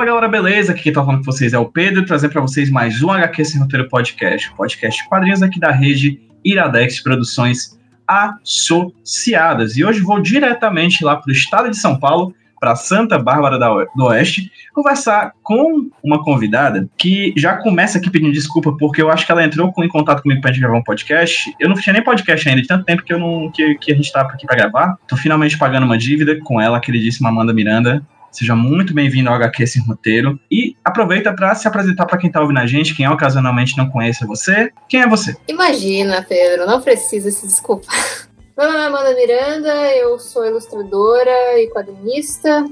Fala galera, beleza? Aqui quem tá falando com vocês é o Pedro, trazendo para vocês mais um HQ Sem Roteiro Podcast, podcast quadrinhos aqui da rede Iradex Produções Associadas. E hoje vou diretamente lá para o estado de São Paulo, para Santa Bárbara do Oeste, conversar com uma convidada que já começa aqui pedindo desculpa, porque eu acho que ela entrou em contato comigo pra gente gravar um podcast. Eu não tinha nem podcast ainda, de tanto tempo que, eu não, que, que a gente tava aqui para gravar. Tô finalmente pagando uma dívida com ela, queridíssima Amanda Miranda. Seja muito bem-vindo ao HQ Sem Roteiro. E aproveita para se apresentar para quem está ouvindo a gente, quem ocasionalmente não conhece você. Quem é você? Imagina, Pedro, não precisa se desculpar. Meu nome é Amanda Miranda, eu sou ilustradora e quadrinista.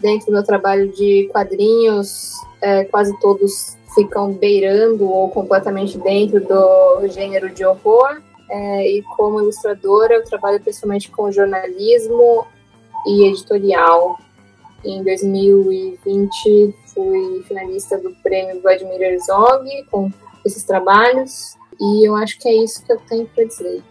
Dentro do meu trabalho de quadrinhos, é, quase todos ficam beirando ou completamente dentro do gênero de horror. É, e como ilustradora, eu trabalho principalmente com jornalismo e editorial. Em 2020, fui finalista do prêmio Vladimir Herzog com esses trabalhos. E eu acho que é isso que eu tenho para dizer.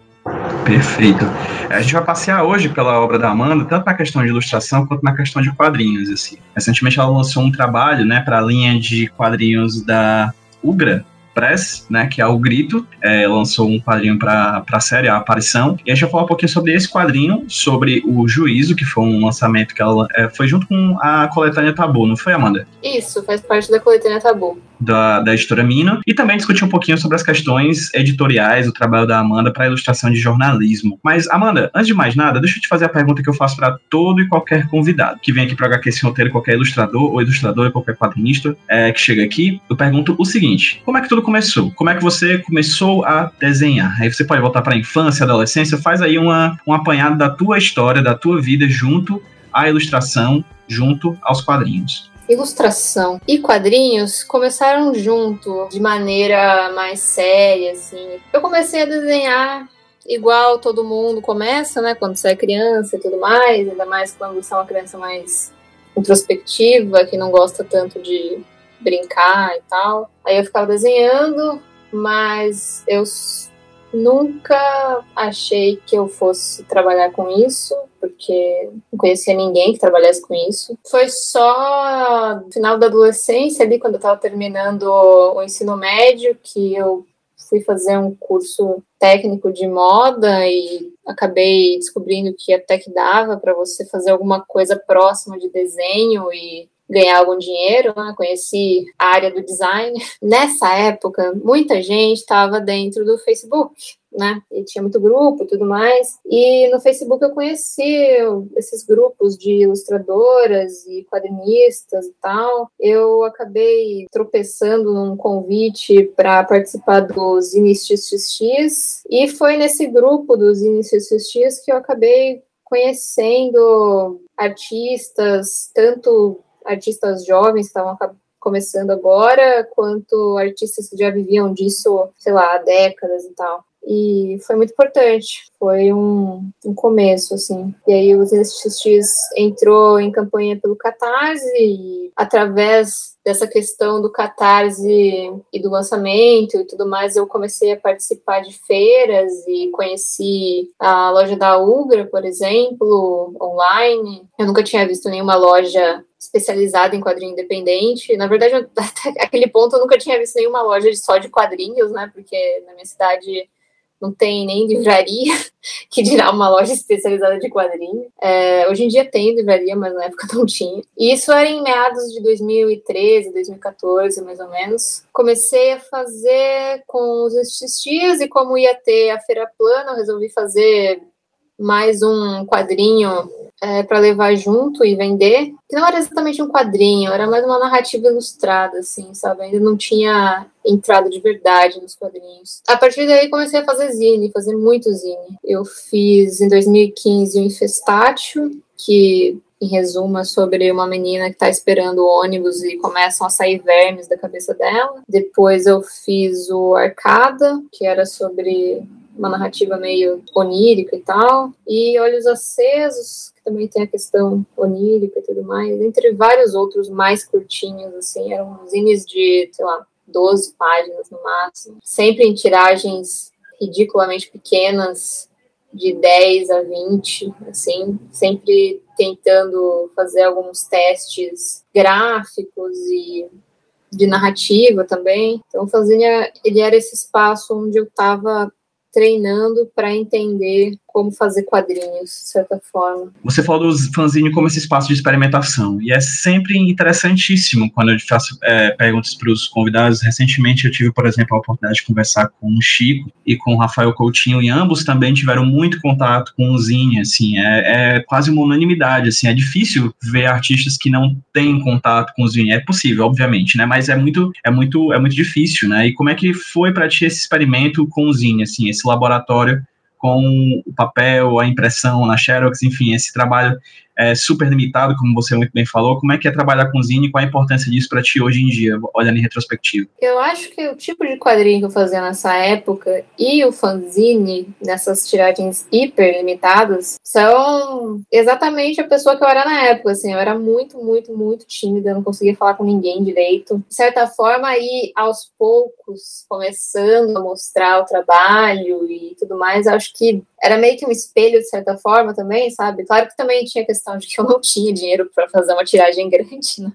Perfeito. A gente vai passear hoje pela obra da Amanda, tanto na questão de ilustração quanto na questão de quadrinhos. Assim. Recentemente ela lançou um trabalho né, para a linha de quadrinhos da Ugra, Press, né, que é o Grito, é, lançou um quadrinho para a série, a Aparição, e a gente vai falar um pouquinho sobre esse quadrinho, sobre o Juízo, que foi um lançamento que ela é, foi junto com a coletânea Tabu, não foi, Amanda? Isso, faz parte da coletânea Tabu da, da editora Mina, e também discutir um pouquinho sobre as questões editoriais, o trabalho da Amanda para a ilustração de jornalismo. Mas, Amanda, antes de mais nada, deixa eu te fazer a pergunta que eu faço para todo e qualquer convidado que vem aqui para HQ roteiro, qualquer ilustrador ou ilustrador, qualquer quadrinista é, que chega aqui. Eu pergunto o seguinte: como é que tudo começou? Como é que você começou a desenhar? Aí você pode voltar para a infância, adolescência, faz aí uma, um apanhado da tua história, da tua vida junto à ilustração, junto aos quadrinhos ilustração e quadrinhos começaram junto, de maneira mais séria, assim. Eu comecei a desenhar igual todo mundo começa, né? Quando você é criança e tudo mais, ainda mais quando você é uma criança mais introspectiva, que não gosta tanto de brincar e tal. Aí eu ficava desenhando, mas eu nunca achei que eu fosse trabalhar com isso, porque não conhecia ninguém que trabalhasse com isso. Foi só no final da adolescência, ali, quando eu estava terminando o ensino médio, que eu fui fazer um curso técnico de moda e acabei descobrindo que até que dava para você fazer alguma coisa próxima de desenho e ganhar algum dinheiro, né? conheci a área do design. Nessa época, muita gente estava dentro do Facebook, né? E tinha muito grupo e tudo mais. E no Facebook eu conheci esses grupos de ilustradoras e quadrinistas e tal. Eu acabei tropeçando num convite para participar dos XXX e foi nesse grupo dos XXX que eu acabei conhecendo artistas, tanto artistas jovens que estavam começando agora, quanto artistas que já viviam disso, sei lá, há décadas e tal. E foi muito importante, foi um, um começo, assim. E aí o NSX entrou em campanha pelo Catarse e através dessa questão do Catarse e do lançamento e tudo mais, eu comecei a participar de feiras e conheci a loja da Ugra, por exemplo, online. Eu nunca tinha visto nenhuma loja especializada em quadrinho independente. Na verdade, até aquele ponto eu nunca tinha visto nenhuma loja só de quadrinhos, né? Porque na minha cidade não tem nem livraria, que dirá uma loja especializada de quadrinhos. É, hoje em dia tem livraria, mas na época não tinha. E isso era em meados de 2013, 2014, mais ou menos. Comecei a fazer com os XXs e como ia ter a Feira Plana, eu resolvi fazer mais um quadrinho é, para levar junto e vender, que não era exatamente um quadrinho, era mais uma narrativa ilustrada, assim, sabe? Ainda não tinha entrado de verdade nos quadrinhos. A partir daí comecei a fazer zine, fazer muito zine. Eu fiz em 2015 o Infestácio, que em resumo, é sobre uma menina que está esperando o ônibus e começam a sair vermes da cabeça dela. Depois eu fiz o Arcada, que era sobre uma narrativa meio onírica e tal. E Olhos Acesos, também tem a questão onírica e tudo mais, entre vários outros mais curtinhos, assim, eram zines de, sei lá, 12 páginas no máximo, sempre em tiragens ridiculamente pequenas, de 10 a 20, assim, sempre tentando fazer alguns testes gráficos e de narrativa também. Então, o fanzine, ele era esse espaço onde eu estava treinando para entender como fazer quadrinhos, de certa forma. Você falou do fanzine como esse espaço de experimentação, e é sempre interessantíssimo quando eu faço é, perguntas para os convidados. Recentemente eu tive, por exemplo, a oportunidade de conversar com o Chico e com o Rafael Coutinho, e ambos também tiveram muito contato com o zine, assim, é, é quase uma unanimidade, assim, é difícil ver artistas que não têm contato com o zine, é possível, obviamente, né, mas é muito, é muito, é muito difícil, né, e como é que foi para ti esse experimento com o zine, assim, esse laboratório com o papel, a impressão na Xerox, enfim, esse trabalho é, super limitado, como você muito bem falou. Como é que é trabalhar com zine qual a importância disso para ti hoje em dia, olhando em retrospectiva? Eu acho que o tipo de quadrinho que eu fazia nessa época e o fanzine, nessas tiragens hiper limitadas, são exatamente a pessoa que eu era na época. Assim, eu era muito, muito, muito tímida, não conseguia falar com ninguém direito. De certa forma, aí aos poucos, começando a mostrar o trabalho e tudo mais, acho que era meio que um espelho, de certa forma, também, sabe? Claro que também tinha questão de que eu não tinha dinheiro para fazer uma tiragem grande, né?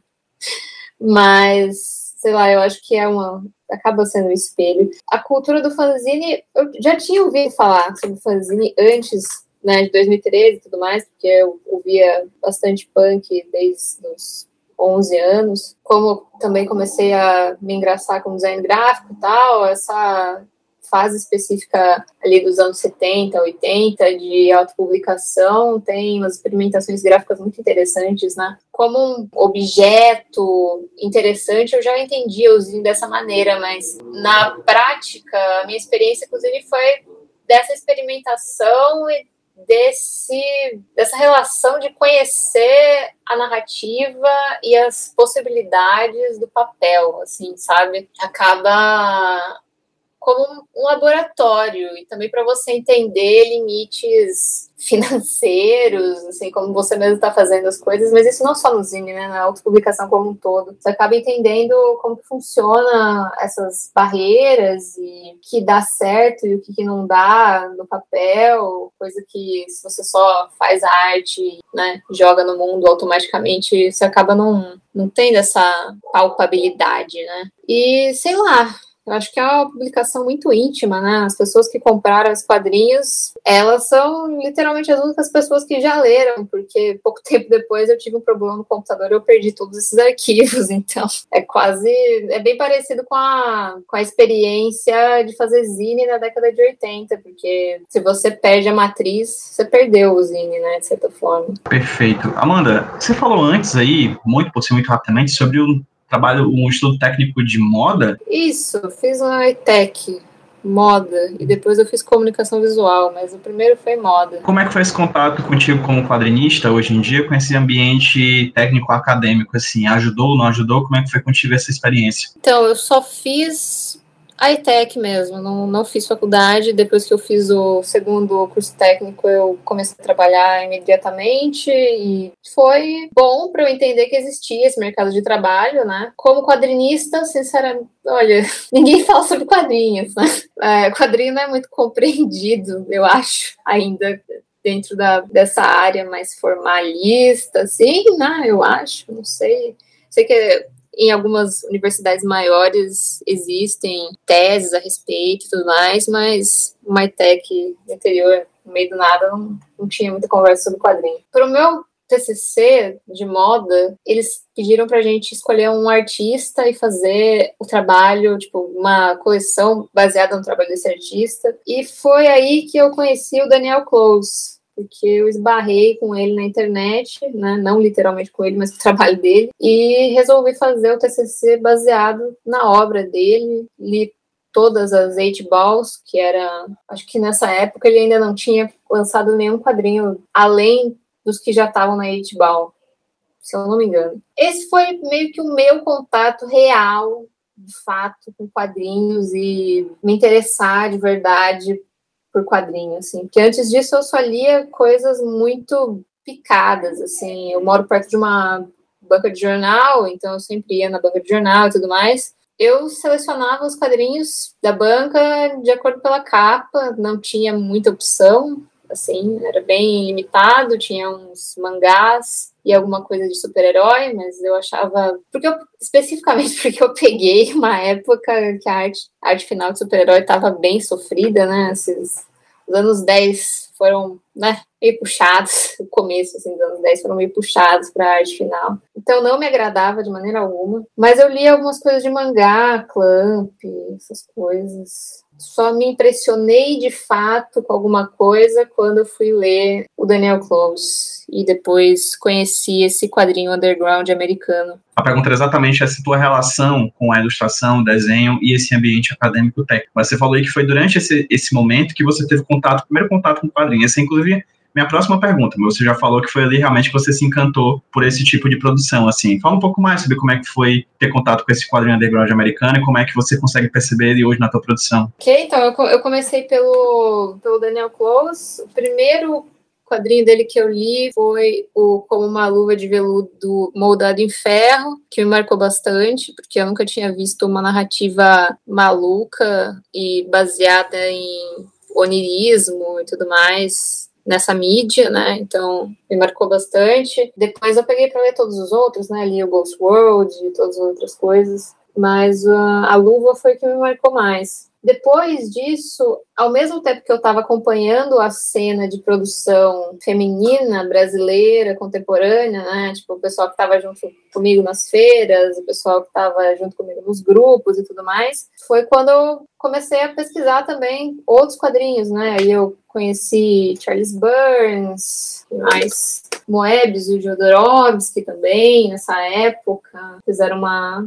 Mas, sei lá, eu acho que é uma. acaba sendo um espelho. A cultura do fanzine, eu já tinha ouvido falar sobre fanzine antes, né, de 2013 e tudo mais, porque eu ouvia bastante punk desde os 11 anos. Como também comecei a me engraçar com design gráfico e tal, essa fase específica ali dos anos 70, 80 de autopublicação, tem umas experimentações gráficas muito interessantes, né? Como um objeto interessante, eu já entendia o Zine dessa maneira, mas na prática, a minha experiência Zine foi dessa experimentação e desse dessa relação de conhecer a narrativa e as possibilidades do papel, assim, sabe? Acaba como um laboratório e também para você entender limites financeiros, assim, como você mesmo está fazendo as coisas, mas isso não só no Zine, né, na autopublicação como um todo. Você acaba entendendo como que funciona essas barreiras e o que dá certo e o que, não dá no papel, coisa que se você só faz arte, né, joga no mundo automaticamente, você acaba não, não tendo essa palpabilidade, né. E, sei lá, eu acho que é uma publicação muito íntima, né? As pessoas que compraram os quadrinhos, elas são literalmente as únicas pessoas que já leram, porque pouco tempo depois eu tive um problema no computador e eu perdi todos esses arquivos. Então, é quase. É bem parecido com a, com a experiência de fazer zine na década de 80, porque se você perde a matriz, você perdeu o zine, né? De certa forma. Perfeito. Amanda, você falou antes aí, muito por muito rapidamente, sobre o trabalho, um estudo técnico de moda? Isso, fiz uma ETEC, moda, e depois eu fiz comunicação visual, mas o primeiro foi moda. Como é que foi esse contato contigo como quadrinista hoje em dia com esse ambiente técnico acadêmico, assim, ajudou, não ajudou? Como é que foi contigo essa experiência? Então, eu só fiz a ITEC mesmo, não, não fiz faculdade. Depois que eu fiz o segundo curso técnico, eu comecei a trabalhar imediatamente e foi bom para eu entender que existia esse mercado de trabalho, né? Como quadrinista, sinceramente, olha, ninguém fala sobre quadrinhos, né? É, quadrinho não é muito compreendido, eu acho, ainda dentro da, dessa área mais formalista, assim, né? Eu acho, não sei. Sei que em algumas universidades maiores existem teses a respeito e tudo mais, mas MyTech interior, no meio do nada, não, não tinha muita conversa sobre quadrinho. Para o meu TCC de moda, eles pediram para a gente escolher um artista e fazer o trabalho, tipo, uma coleção baseada no trabalho desse artista. E foi aí que eu conheci o Daniel Close, porque eu esbarrei com ele na internet, né, não literalmente com ele, mas com o trabalho dele, e resolvi fazer o TCC baseado na obra dele, li todas as eight balls, que era, acho que nessa época ele ainda não tinha lançado nenhum quadrinho além dos que já estavam na eight ball, se eu não me engano. Esse foi meio que o meu contato real, de fato, com quadrinhos e me interessar de verdade por quadrinho, assim. Porque antes disso eu só lia coisas muito picadas, assim. Eu moro perto de uma banca de jornal, então eu sempre ia na banca de jornal e tudo mais. Eu selecionava os quadrinhos da banca de acordo pela capa, não tinha muita opção. assim, era bem limitado, tinha uns mangás e alguma coisa de super-herói, mas eu achava. Porque eu, especificamente porque eu peguei uma época que a arte, a arte final de super-herói estava bem sofrida, né? Esses, os anos 10 foram, né, meio puxados, o começo assim, dos anos 10 foram meio puxados para a arte final. Então não me agradava de maneira alguma, mas eu li algumas coisas de mangá, Clamp, essas coisas só me impressionei de fato com alguma coisa quando eu fui ler o Daniel Close e depois conheci esse quadrinho underground americano. A pergunta era exatamente essa tua relação com a ilustração, o desenho e esse ambiente acadêmico técnico. Mas você falou aí que foi durante esse, esse momento que você teve contato, primeiro contato com o quadrinho. Essa, inclusive, minha próxima pergunta, você já falou que foi ali realmente que você se encantou por esse tipo de produção, assim. Fala um pouco mais sobre como é que foi ter contato com esse quadrinho underground americano e como é que você consegue perceber ele hoje na tua produção. Ok, então eu, comecei pelo, pelo Daniel Close. O primeiro quadrinho dele que eu li foi o Como uma Luva de Veludo Moldado em Ferro, que me marcou bastante, porque eu nunca tinha visto uma narrativa maluca e baseada em onirismo e tudo mais nessa mídia, né? Então me marcou bastante. Depois eu peguei para ler todos os outros, né? Li o Ghost World e todas as outras coisas, mas uh, a luva foi que me marcou mais. Depois disso, ao mesmo tempo que eu estava acompanhando a cena de produção feminina brasileira contemporânea, né, tipo o pessoal que estava junto comigo nas feiras, o pessoal que estava junto comigo nos grupos e tudo mais, foi quando eu comecei a pesquisar também outros quadrinhos, né? Aí eu conheci Charles Burns, mais Moebius e o Jodorowsky também nessa época, fizeram uma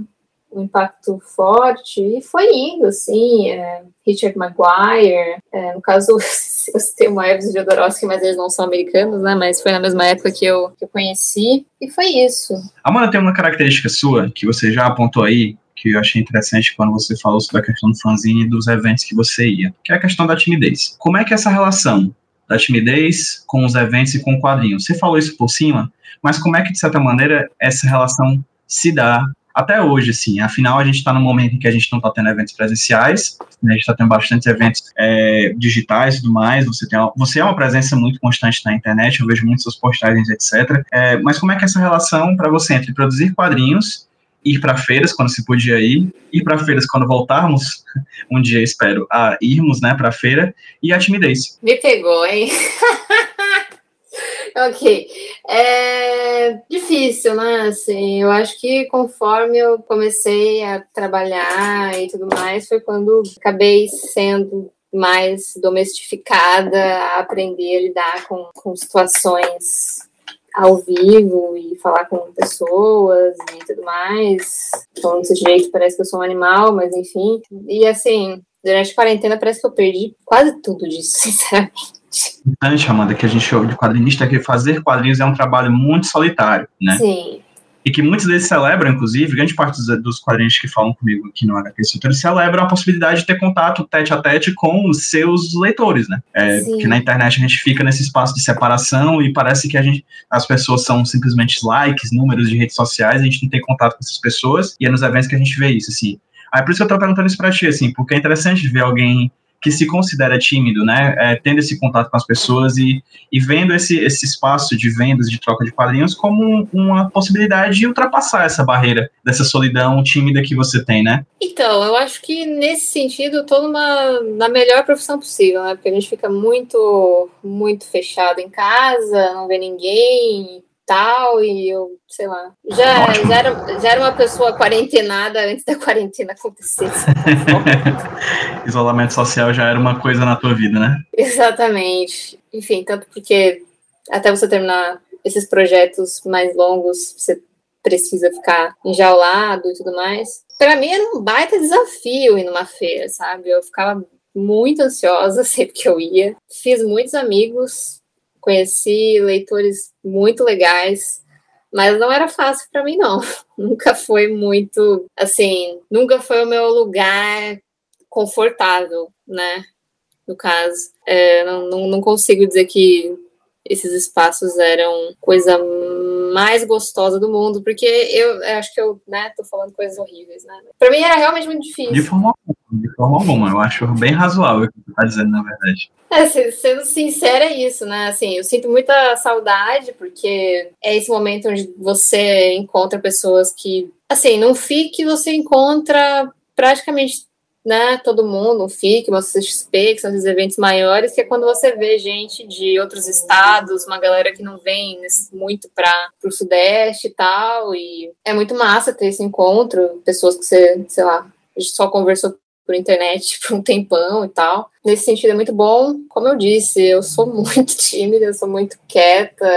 um impacto forte e foi indo, assim, é, Richard Maguire, é, no caso, eu citei o e Jodorowsky, mas eles não são americanos, né, mas foi na mesma época que eu, que eu conheci, e foi isso. Amanda, tem uma característica sua, que você já apontou aí, que eu achei interessante quando você falou sobre a questão do fanzine e dos eventos que você ia, que é a questão da timidez. Como é que é essa relação da timidez com os eventos e com o quadrinho? Você falou isso por cima, mas como é que, de certa maneira, essa relação se dá até hoje, assim. Afinal, a gente está num momento em que a gente não está tendo eventos presenciais, né, a gente está tendo bastante eventos é, digitais e tudo mais. Você, tem você é uma presença muito constante na internet, eu vejo muitas suas postagens, etc. É, mas como é que é essa relação para você entre produzir quadrinhos ir para feiras quando se podia ir, ir para feiras quando voltarmos, um dia espero, a irmos, né, para feira, e a timidez. Me pegou, hein? ok. É difícil, né? Assim, eu acho que conforme eu comecei a trabalhar e tudo mais, foi quando acabei sendo mais domestificada a aprender a lidar com, com situações ao vivo e falar com pessoas e tudo mais. Falando desse jeito, parece que eu sou um animal, mas enfim. E assim, durante a quarentena parece que eu perdi quase tudo disso, sinceramente importante, Amanda, que a gente ouve de quadrinista é que fazer quadrinhos é um trabalho muito solitário, né? Sim. E que muitos deles celebram, inclusive, grande parte dos, dos quadrinhos que falam comigo aqui no HQ Eles celebram a possibilidade de ter contato tete a tete com os seus leitores, né? É, que na internet a gente fica nesse espaço de separação e parece que a gente, as pessoas são simplesmente likes, números de redes sociais, a gente não tem contato com essas pessoas, e é nos eventos que a gente vê isso, assim. Aí por isso que eu tô perguntando isso pra ti, assim, porque é interessante ver alguém que se considera tímido, né, é, tendo esse contato com as pessoas e, e vendo esse, esse espaço de vendas, de troca de quadrinhos, como uma possibilidade de ultrapassar essa barreira dessa solidão tímida que você tem, né? Então, eu acho que nesse sentido eu numa, na melhor profissão possível, né, porque a gente fica muito, muito fechado em casa, não vê ninguém, tal, e eu, sei lá, já, já, era, já era uma pessoa quarentenada antes da quarentena acontecer. Isolamento social já era uma coisa na tua vida, né? Exatamente. Enfim, tanto porque até você terminar esses projetos mais longos, você precisa ficar enjaulado e tudo mais. Para mim era um baita desafio ir numa feira, sabe? Eu ficava muito ansiosa sempre que eu ia. Fiz muitos amigos, conheci leitores muito legais, mas não era fácil para mim, não. Nunca foi muito, assim, nunca foi o meu lugar confortável, né? No caso, é, não, não, não consigo dizer que esses espaços eram coisa mais gostosa do mundo, porque eu, eu acho que eu, né, tô falando coisas horríveis, né? Pra mim era realmente muito difícil. De forma alguma De forma alguma, eu acho bem razoável o que você tá dizendo, na verdade. É, sendo sincera, é isso, né? Assim, eu sinto muita saudade, porque é esse momento onde você encontra pessoas que. Assim, num FIC você encontra praticamente né, todo mundo, um FIC, uma CXP, que são esses eventos maiores, que é quando você vê gente de outros estados, uma galera que não vem muito para o Sudeste e tal, e é muito massa ter esse encontro, pessoas que você, sei lá, só conversou por internet por um tempão e tal. Nesse sentido é muito bom. Como eu disse, eu sou muito tímida, eu sou muito quieta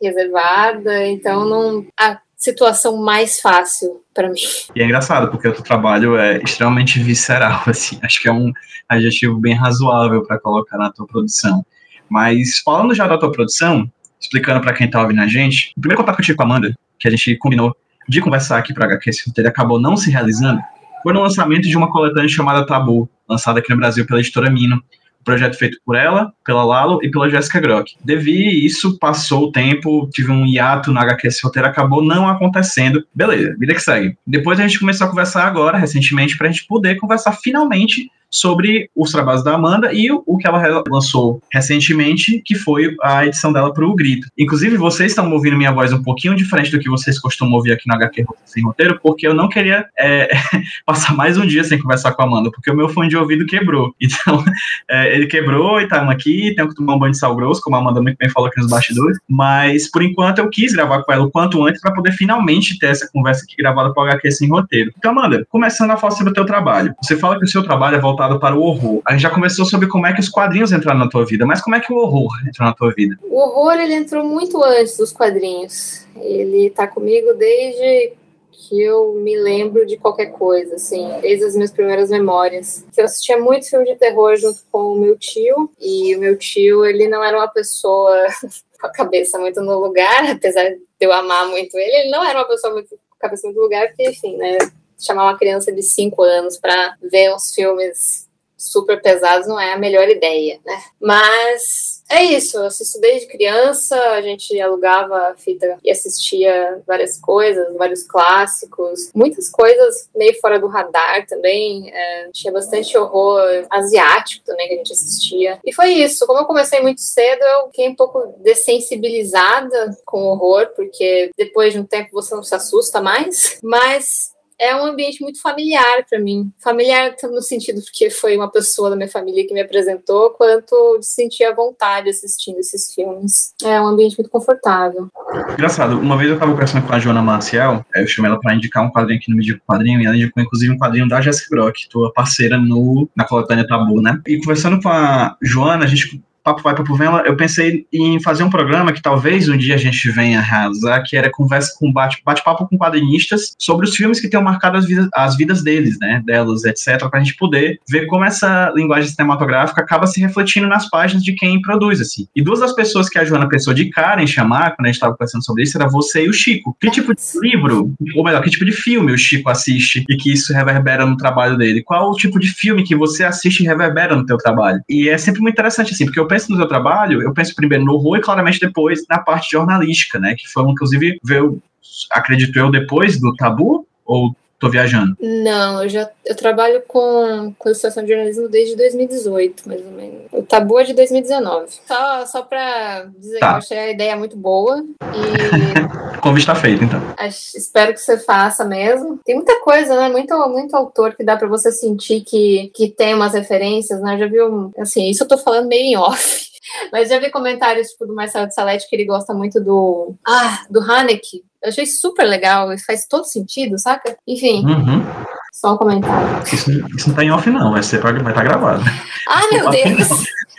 reservada, então não. A situação mais fácil para mim. E é engraçado, porque o teu trabalho é extremamente visceral, assim. Acho que é um adjetivo bem razoável para colocar na tua produção. Mas falando já da tua produção, explicando para quem tá ouvindo a gente, o primeiro contato que eu tive com a Amanda, que a gente combinou de conversar aqui para HQ, ele acabou não se realizando, foi no lançamento de uma coletânea chamada Tabu, lançada aqui no Brasil pela editora Mino. Projeto feito por ela, pela Lalo e pela Jessica Grock. Devi isso, passou o tempo, tive um hiato na HQ, esse roteiro acabou não acontecendo. Beleza, vida que segue. Depois a gente começou a conversar agora, recentemente, para a gente poder conversar finalmente sobre os trabalhos da Amanda e o, que ela lançou recentemente, que foi a edição dela para o Grito. Inclusive, vocês estão ouvindo minha voz um pouquinho diferente do que vocês costumam ouvir aqui no HQ Sem Roteiro, porque eu não queria é, passar mais um dia sem conversar com a Amanda, porque o meu fone de ouvido quebrou. Então, é, ele quebrou e estamos aqui, tenho que tomar um banho de sal grosso, como a Amanda muito bem falou aqui nos bastidores, mas por enquanto eu quis gravar com ela o quanto antes para poder finalmente ter essa conversa aqui gravada para o HQ Sem Roteiro. Então, Amanda, começando a falar sobre o teu trabalho. Você fala que o seu trabalho é voltado voltado para o horror. A gente já começou sobre como é que os quadrinhos entraram na tua vida, mas como é que o horror entrou na tua vida? O horror ele entrou muito antes dos quadrinhos. Ele está comigo desde que eu me lembro de qualquer coisa, assim, desde as minhas primeiras memórias. Eu assistia muito filme de terror junto com o meu tio, e o meu tio, ele não era uma pessoa com a cabeça muito no lugar, apesar de eu amar muito ele, ele não era uma pessoa muito com a cabeça muito no lugar, porque, enfim, né, chamar uma criança de 5 anos para ver uns filmes super pesados não é a melhor ideia, né? Mas é isso, eu assisto desde criança, a gente alugava fita e assistia várias coisas, vários clássicos, muitas coisas meio fora do radar também. É, tinha bastante horror asiático também que a gente assistia. E foi isso, como eu comecei muito cedo, eu fiquei um pouco dessensibilizada com horror, porque depois de um tempo você não se assusta mais, mas é um ambiente muito familiar para mim. Familiar no sentido porque foi uma pessoa da minha família que me apresentou, quanto de sentir a vontade assistindo esses filmes. É um ambiente muito confortável. Engraçado, uma vez eu estava conversando com a Joana Marcial, eu chamei ela para indicar um quadrinho aqui no Medico Quadrinho, e ela indicou inclusive um quadrinho da Jessica Brock, tua parceira no, na coletânea Tabu, né? E conversando com a Joana, a gente Papo Vai, Papo Vem, eu pensei em fazer um programa que talvez um dia a gente venha a realizar, que era conversa com bate-papo bate com quadrinistas sobre os filmes que tenham marcado as vidas, as vidas deles, né, delas, etc., para a gente poder ver como essa linguagem cinematográfica acaba se refletindo nas páginas de quem produz, assim. E duas das pessoas que a Joana pensou de cara em chamar, quando a gente estava conversando sobre isso, era você e o Chico. Que tipo de livro, ou melhor, que tipo de filme o Chico assiste e que isso reverbera no trabalho dele? Qual o tipo de filme que você assiste e reverbera no teu trabalho? E é sempre muito interessante, assim, porque eu penso no seu trabalho, eu penso primeiro no horror e claramente depois na parte jornalística, né? Que foi, inclusive, veio, acredito eu, depois do Tabu, ou Tô viajando. Não, eu já eu trabalho com, com ilustração de jornalismo desde 2018, mais ou menos. O tabu é de 2019. Só, só pra dizer tá. que eu achei a ideia muito boa. E. convite tá feito, então. Acho, espero que você faça mesmo. Tem muita coisa, né? Muito, muito autor que dá pra você sentir que, que tem umas referências, né? Eu já viu. Assim, isso eu tô falando meio em off. Mas já vi comentários tipo, do Marcelo de Salete que ele gosta muito do. Ah, do Haneke. Eu achei super legal, faz todo sentido, saca? Enfim. Uhum. Só um comentário. Isso, isso não tá em off, não, vai ser pra, vai estar tá gravado. Ah, meu Deus!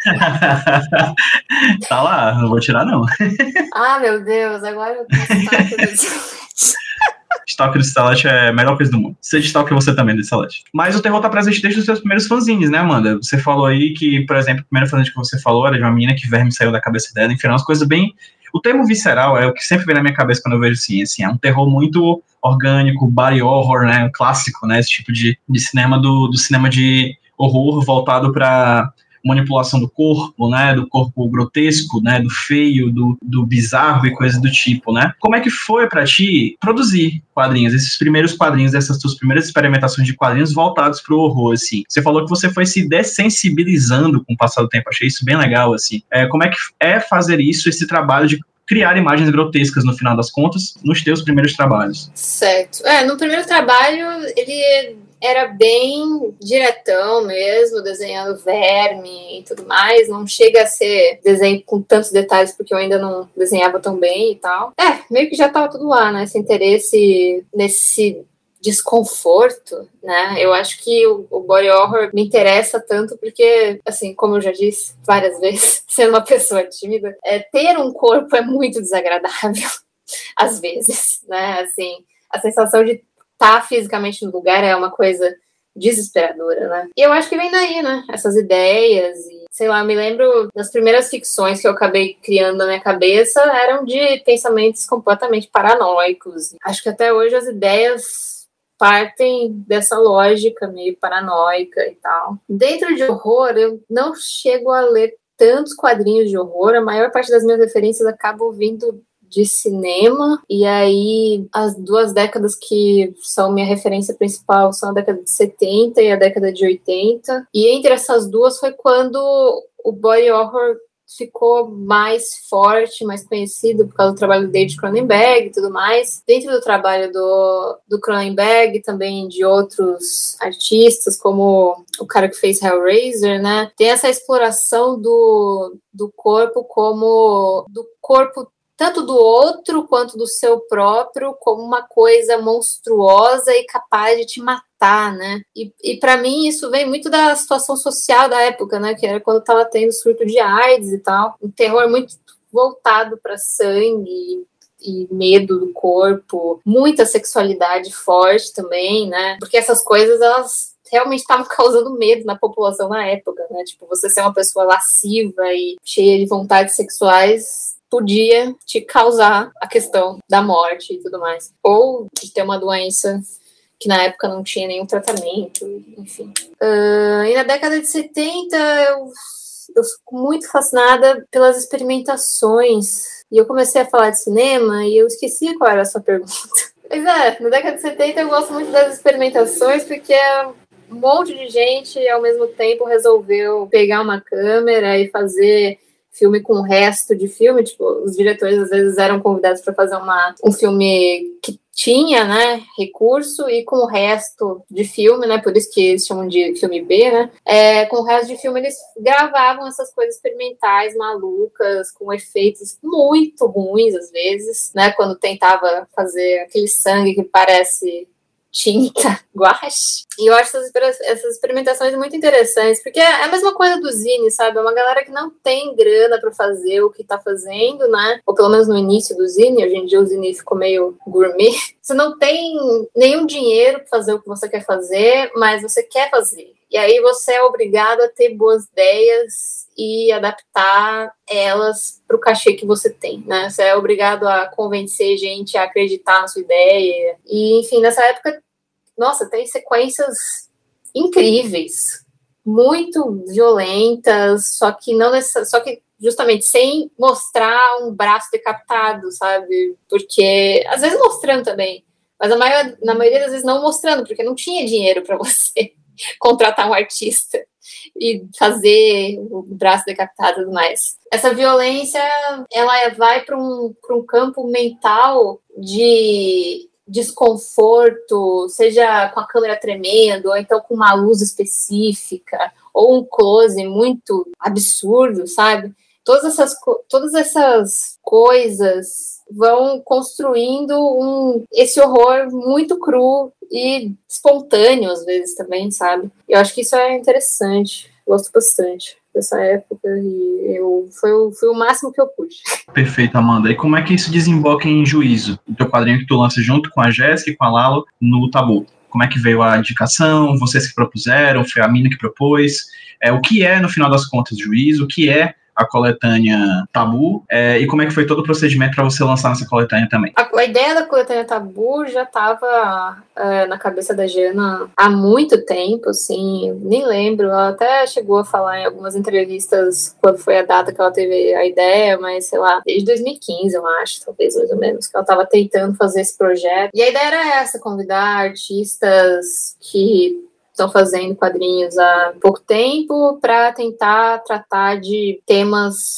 tá lá, não vou tirar, não. ah, meu Deus, agora eu tô Stalker de Salete é a melhor coisa do mundo. Seja Stalker você também de Salete. Mas o terror tá presente desde os seus primeiros fanzines, né, Amanda? Você falou aí que, por exemplo, o primeiro fanzine que você falou era de uma menina que verme saiu da cabeça dela, enfim, umas coisas bem. O termo visceral é o que sempre vem na minha cabeça quando eu vejo assim, assim, é um terror muito orgânico, body horror, né, um clássico, né, esse tipo de, de cinema do, do cinema de horror voltado para manipulação do corpo, né, do corpo grotesco, né, do feio, do, do bizarro e coisas do tipo, né? Como é que foi para ti produzir quadrinhos, esses primeiros quadrinhos, essas tuas primeiras experimentações de quadrinhos voltados para o horror, assim? Você falou que você foi se dessensibilizando com o passar do tempo, achei isso bem legal, assim. É, como é que é fazer isso, esse trabalho de criar imagens grotescas no final das contas nos teus primeiros trabalhos. Certo. É, no primeiro trabalho ele era bem diretão mesmo, desenhando verme e tudo mais. Não chega a ser desenho com tantos detalhes, porque eu ainda não desenhava tão bem e tal. É, meio que já tava tudo lá, né? Esse interesse nesse desconforto, né? Eu acho que o, o body horror me interessa tanto porque, assim, como eu já disse várias vezes, sendo uma pessoa tímida, é, ter um corpo é muito desagradável, às vezes, né? Assim, a sensação de estar tá fisicamente no lugar é uma coisa desesperadora, né? E eu acho que vem daí, né? Essas ideias e sei lá, me lembro das primeiras ficções que eu acabei criando na minha cabeça eram de pensamentos completamente paranoicos. Acho que até hoje as ideias partem dessa lógica meio paranoica e tal. Dentro de horror, eu não chego a ler tantos quadrinhos de horror, a maior parte das minhas referências acabam vindo de cinema, e aí as duas décadas que são minha referência principal são a década de 70 e a década de 80, e entre essas duas foi quando o body horror ficou mais forte, mais conhecido por causa do trabalho do David Cronenberg e tudo mais. Dentro do trabalho do, do Cronenberg, também de outros artistas, como o cara que fez Hellraiser, né? Tem essa exploração do, do corpo como do corpo tanto do outro quanto do seu próprio como uma coisa monstruosa e capaz de te matar, né? E, e para mim isso vem muito da situação social da época, né? Que era quando estava tendo surto de AIDS e tal, um terror muito voltado para sangue e medo do corpo, muita sexualidade forte também, né? Porque essas coisas elas realmente estavam causando medo na população na época, né? Tipo, você ser uma pessoa lasciva e cheia de vontades sexuais podia te causar a questão da morte e tudo mais. Ou de ter uma doença que na época não tinha nenhum tratamento, enfim. Uh, e na década de 70 eu, eu fico muito fascinada pelas experimentações. E eu comecei a falar de cinema e eu esqueci qual era a sua pergunta. Mas é, na década de 70 eu gosto muito das experimentações porque um monte de gente ao mesmo tempo resolveu pegar uma câmera e fazer filme com o resto de filme, tipo, os diretores às vezes eram convidados para fazer uma, um filme que tinha, né, recurso e com o resto de filme, né, por isso que eles chamam de filme B, né, é, com o resto de filme eles gravavam essas coisas experimentais malucas, com efeitos muito ruins às vezes, né, quando tentava fazer aquele sangue que parece tinta, guache. E eu acho essas, essas experimentações muito interessantes, porque é a mesma coisa do Zine, sabe? É uma galera que não tem grana para fazer o que tá fazendo, né? Ou pelo menos no início do Zine, hoje em dia o Zine ficou meio gourmet. Você não tem nenhum dinheiro para fazer o que você quer fazer, mas você quer fazer. E aí você é obrigado a ter boas ideias e adaptar elas para o cachê que você tem, né? Você é obrigado a convencer gente a acreditar na sua ideia. E, enfim, nessa época nossa, tem sequências incríveis, muito violentas, só que não só que justamente sem mostrar um braço decapitado, sabe? Porque às vezes mostrando também, mas a maior, na maioria das vezes não mostrando, porque não tinha dinheiro para você contratar um artista e fazer o braço decapitado e tudo mais. Essa violência, ela vai para um, um campo mental de desconforto, seja com a câmera tremendo, ou então com uma luz específica, ou um close muito absurdo, sabe? Todas essas, todas essas coisas vão construindo um, esse horror muito cru e espontâneo às vezes também, sabe? Eu acho que isso é interessante, gosto bastante dessa época e eu foi, o, foi o máximo que eu pude. Perfeito, Amanda. E como é que isso desemboca em juízo? O teu quadrinho que tu lança junto com a Jéssica e com a Lalo no Tabu. Como é que veio a indicação? Vocês que propuseram? Foi a mina que propôs? É, o que é, no final das contas, juízo? O que é a coletânea Tabu, é, e como é que foi todo o procedimento para você lançar essa coletânea também? A, a, ideia da coletânea Tabu já estava é, na cabeça da Jana há muito tempo, assim, nem lembro, ela até chegou a falar em algumas entrevistas quando foi a data que ela teve a ideia, mas sei lá, desde 2015, eu acho, talvez mais ou menos, que ela estava tentando fazer esse projeto. E a ideia era essa, convidar artistas que estão fazendo quadrinhos há pouco tempo para tentar tratar de temas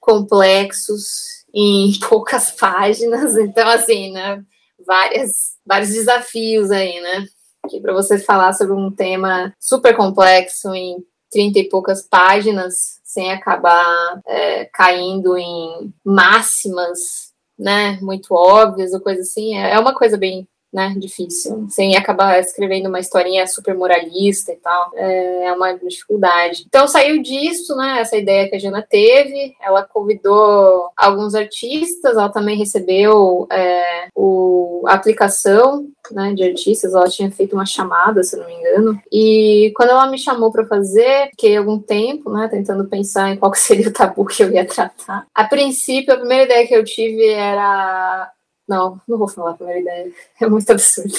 complexos em poucas páginas. Então, assim, né? Várias, vários desafios aí, né? Que para você falar sobre um tema super complexo em 30 e poucas páginas, sem acabar é, caindo em máximas, né? Muito óbvias ou coisa assim, é, é uma coisa bem né, difícil, sem acabar escrevendo uma historinha super moralista e tal, é uma dificuldade. Então saiu disso, né, essa ideia que a Jana teve, ela convidou alguns artistas, ela também recebeu é, o, a aplicação, né, de artistas, ela tinha feito uma chamada, se não me engano, e quando ela me chamou para fazer, fiquei algum tempo, né, tentando pensar em qual seria o tabu que eu ia tratar. A princípio, a primeira ideia que eu tive era não, não vou falar a primeira ideia. É muito absurdo.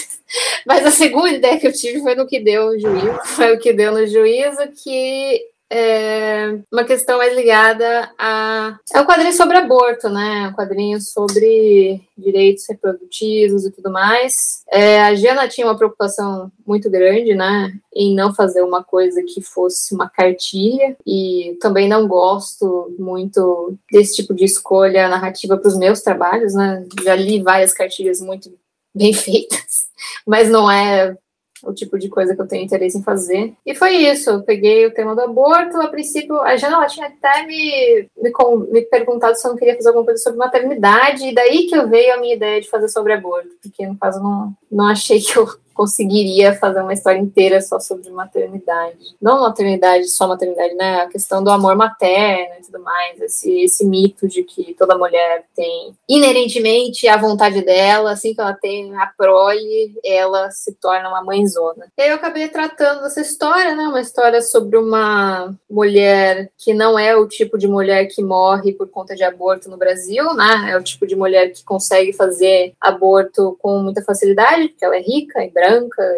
Mas a segunda ideia que eu tive foi no que deu no juízo. Foi o que deu no juízo que é uma questão mais ligada a. É um quadrinho sobre aborto, né? Um quadrinho sobre direitos reprodutivos e tudo mais. É, a Giana tinha uma preocupação muito grande, né? Em não fazer uma coisa que fosse uma cartilha. E também não gosto muito desse tipo de escolha narrativa para os meus trabalhos, né? Já li várias cartilhas muito bem feitas, mas não é o tipo de coisa que eu tenho interesse em fazer. E foi isso, eu peguei o tema do aborto, a princípio, a Jana tinha até me, me, me, perguntado se eu não queria fazer alguma coisa sobre maternidade, e daí que eu veio a minha ideia de fazer sobre aborto, porque no caso não, não achei que eu conseguiria fazer uma história inteira só sobre maternidade. Não maternidade, só maternidade, né? A questão do amor materno e tudo mais, esse, esse mito de que toda mulher tem inerentemente a vontade dela, assim que ela tem a prole, ela se torna uma mãezona. E aí eu acabei tratando dessa história, né? Uma história sobre uma mulher que não é o tipo de mulher que morre por conta de aborto no Brasil, né? É o tipo de mulher que consegue fazer aborto com muita facilidade, porque ela é rica e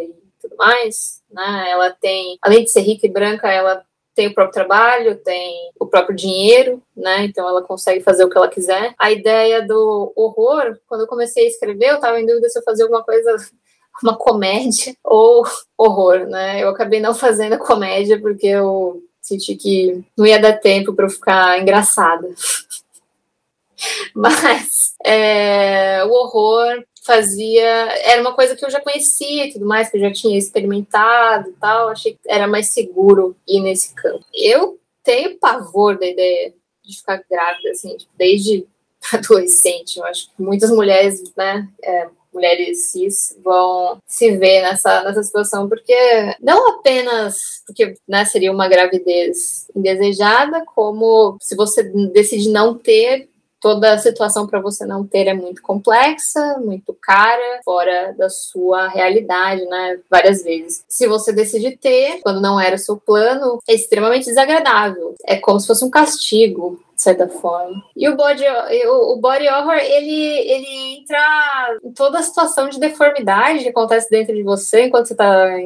e tudo mais, né? Ela tem, além de ser rica e branca, ela tem o próprio trabalho, tem o próprio dinheiro, né? Então ela consegue fazer o que ela quiser. A ideia do horror, quando eu comecei a escrever, eu estava em dúvida se eu fazia alguma coisa uma comédia ou horror, né? Eu acabei não fazendo a comédia porque eu senti que não ia dar tempo para eu ficar engraçada. Mas é, o horror fazia. Era uma coisa que eu já conhecia e tudo mais, que eu já tinha experimentado e tal. Achei que era mais seguro ir nesse campo. Eu tenho pavor da ideia de ficar grávida, assim, tipo, desde adolescente. Eu acho que muitas mulheres, né, é, mulheres cis vão se ver nessa, nessa situação, porque não apenas porque né, seria uma gravidez indesejada, como se você decide não ter, toda a situação para você não ter é muito complexa, muito cara, fora da sua realidade, né? Várias vezes. Se você decide ter, quando não era o seu plano, é extremamente desagradável. É como se fosse um castigo de certa forma. E o body, o body horror, ele, ele entra em toda a situação de deformidade que acontece dentro de você enquanto você está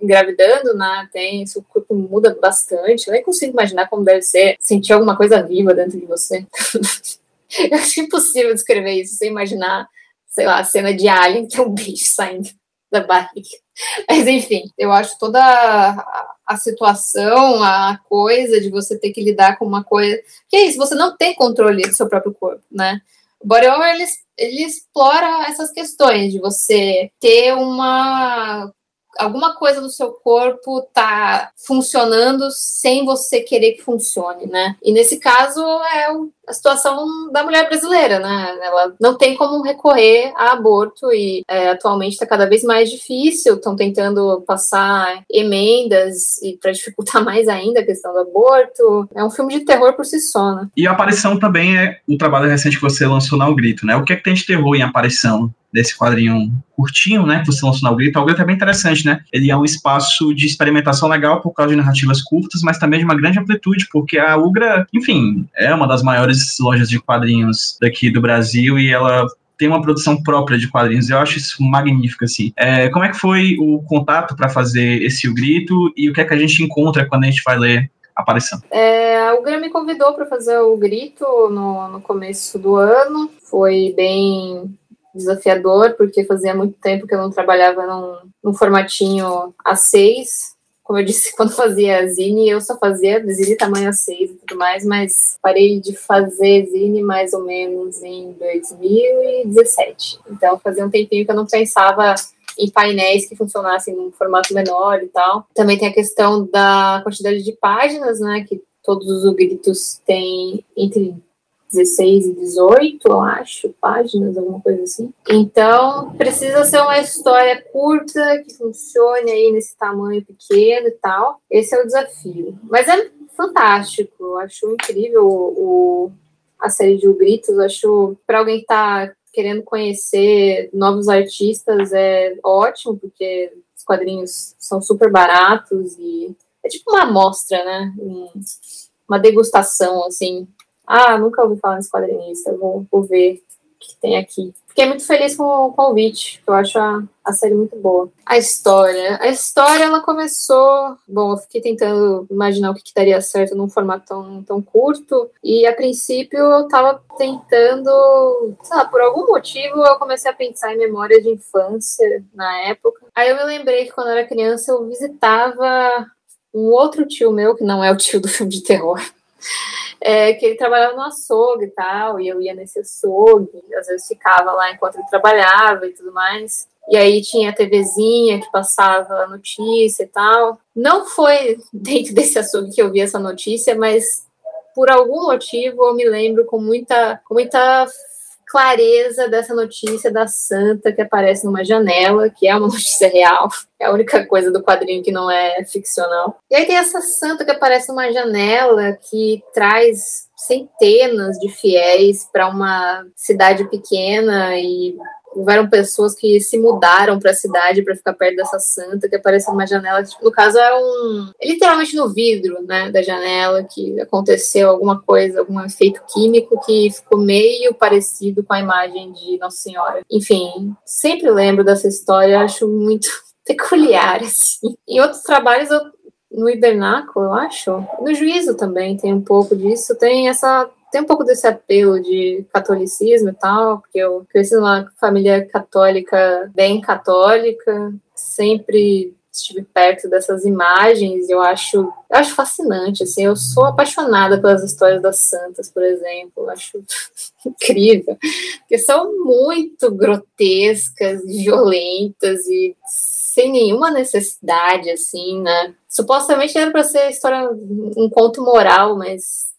engravidando, né? Tem, seu corpo muda bastante. Eu nem consigo imaginar como deve ser sentir alguma coisa viva dentro de você. Eu acho impossível descrever isso sem imaginar, sei lá, a cena de Alien, que é um bicho saindo da barriga. Mas, enfim, eu acho toda a, a, situação, a coisa de você ter que lidar com uma coisa. Que é isso, você não tem controle do seu próprio corpo, né? O body horror, ele, ele explora essas questões de você ter uma alguma coisa do seu corpo tá funcionando sem você querer que funcione, né? E nesse caso é a situação da mulher brasileira, né? Ela não tem como recorrer a aborto e é, atualmente está cada vez mais difícil. Estão tentando passar emendas e para dificultar mais ainda a questão do aborto. É um filme de terror por si só, né? E a aparição também é um trabalho recente que você lançou na O Grito, né? O que é que tem de terror em aparição? Desse quadrinho curtinho, né, que você lançou na Grito. O Grito é bem interessante, né? Ele é um espaço de experimentação legal por causa de narrativas curtas, mas também de uma grande amplitude, porque a Ugra, enfim, é uma das maiores lojas de quadrinhos daqui do Brasil e ela tem uma produção própria de quadrinhos. Eu acho isso magnífico, assim. É, como é que foi o contato para fazer esse O Grito e o que é que a gente encontra quando a gente vai ler aparição? É, o Grêmio me convidou para fazer o Grito no, no começo do ano. Foi bem desafiador, porque fazia muito tempo que eu não trabalhava num, num formatinho A6. Como eu disse, quando fazia zine, eu só fazia zine tamanho A6 e tudo mais, mas parei de fazer zine mais ou menos em 2017. Então fazia um tempinho que eu não pensava em painéis que funcionassem num formato menor e tal. Também tem a questão da quantidade de páginas, né, que todos os gritos têm entre 16 e 18, eu acho, páginas, alguma coisa assim. Então, precisa ser uma história curta, que funcione aí nesse tamanho pequeno e tal. Esse é o desafio. Mas é fantástico, eu acho incrível o, a série de O Gritos, eu acho, para alguém que tá querendo conhecer novos artistas é ótimo, porque os quadrinhos são super baratos e é tipo uma amostra, né? Uma degustação, assim, ah, nunca ouvi falar nesse quadrinista, vou, vou ver o que tem aqui. Fiquei muito feliz com o convite, eu acho a, a série muito boa. A história. A história, ela começou... Bom, eu fiquei tentando imaginar o que, que daria certo num formato tão, tão curto, e a princípio eu tava tentando... Sei lá, por algum motivo eu comecei a pensar em memória de infância na época. Aí eu me lembrei que quando eu era criança eu visitava um outro tio meu, que não é o tio do filme de terror, é, que ele trabalhava no açougue e tal, e eu ia nesse açougue, às vezes ficava lá enquanto ele trabalhava e tudo mais. E aí tinha a TVzinha que passava a notícia e tal. Não foi dentro desse açougue que eu vi essa notícia, mas por algum motivo eu me lembro com muita, com muita clareza dessa notícia da santa que aparece numa janela, que é uma notícia real, é a única coisa do quadrinho que não é ficcional. E aí tem essa santa que aparece numa janela que traz centenas de fiéis para uma cidade pequena e houveram pessoas que se mudaram para a cidade para ficar perto dessa santa que apareceu numa janela. Tipo, no caso, é um. É literalmente no vidro né, da janela que aconteceu alguma coisa, algum efeito químico que ficou meio parecido com a imagem de Nossa Senhora. Enfim, sempre lembro dessa história, acho muito peculiar. Assim. Em outros trabalhos, eu, no Hibernáculo, eu acho, no Juízo também tem um pouco disso, tem essa tem um pouco desse apelo de catolicismo e tal, porque eu cresci numa família católica, bem católica, sempre estive perto dessas imagens e eu acho, eu acho fascinante, assim, eu sou apaixonada pelas histórias das santas, por exemplo, eu acho incrível, porque são muito grotescas, violentas e sem nenhuma necessidade, assim, né? Supostamente era para ser história, um conto moral, mas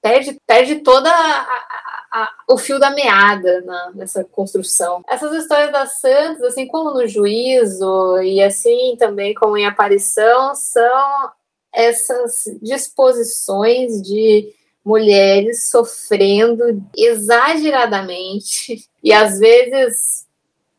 perde, perde toda a, a, a, o fio da meada na, nessa construção. Essas histórias das santas, assim como no juízo e assim também como em aparição, são essas disposições de mulheres sofrendo exageradamente e às vezes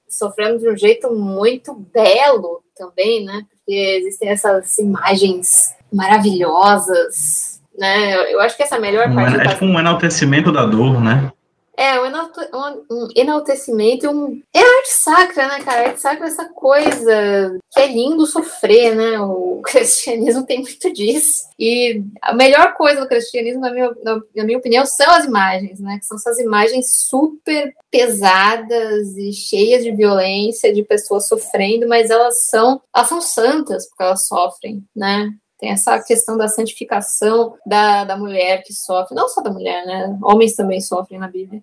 sofrendo de um jeito muito belo também, né? Porque existem essas imagens maravilhosas né? Eu acho que essa é a melhor um, parte. É tipo um enaltecimento da dor, né? É, um, um enaltecimento e um. É arte sacra, né, cara? arte sacra é essa coisa que é lindo sofrer, né? O cristianismo tem muito disso. E a melhor coisa do cristianismo, na minha, na minha opinião, são as imagens, né? Que são essas imagens super pesadas e cheias de violência, de pessoas sofrendo, mas elas são, elas são santas porque elas sofrem, né? Tem essa questão da santificação da, da mulher que sofre, não só da mulher, né? Homens também sofrem na Bíblia.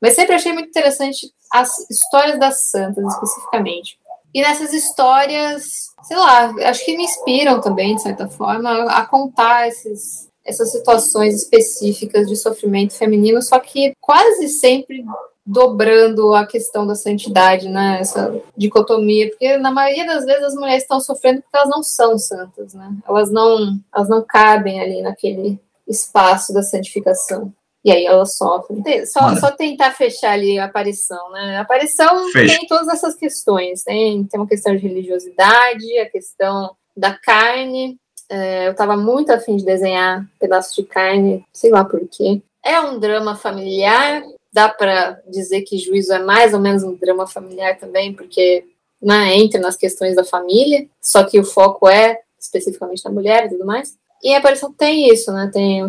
Mas sempre achei muito interessante as histórias das santas, especificamente. E nessas histórias, sei lá, acho que me inspiram também, de certa forma, a contar esses, essas situações específicas de sofrimento feminino, só que quase sempre dobrando a questão da santidade, né? Essa dicotomia, porque na maioria das vezes as mulheres estão sofrendo porque elas não são santas, né? Elas não, elas não cabem ali naquele espaço da santificação. E aí ela sofre. Só, só tentar fechar ali a aparição, né? A aparição Fecha. tem todas essas questões. Tem, tem uma questão de religiosidade, a questão da carne. É, eu estava muito afim de desenhar pedaços de carne, sei lá por quê. É um drama familiar, dá para dizer que Juízo é mais ou menos um drama familiar também, porque né, entra nas questões da família, só que o foco é especificamente na mulher e tudo mais. E a aparição tem isso, né? Tem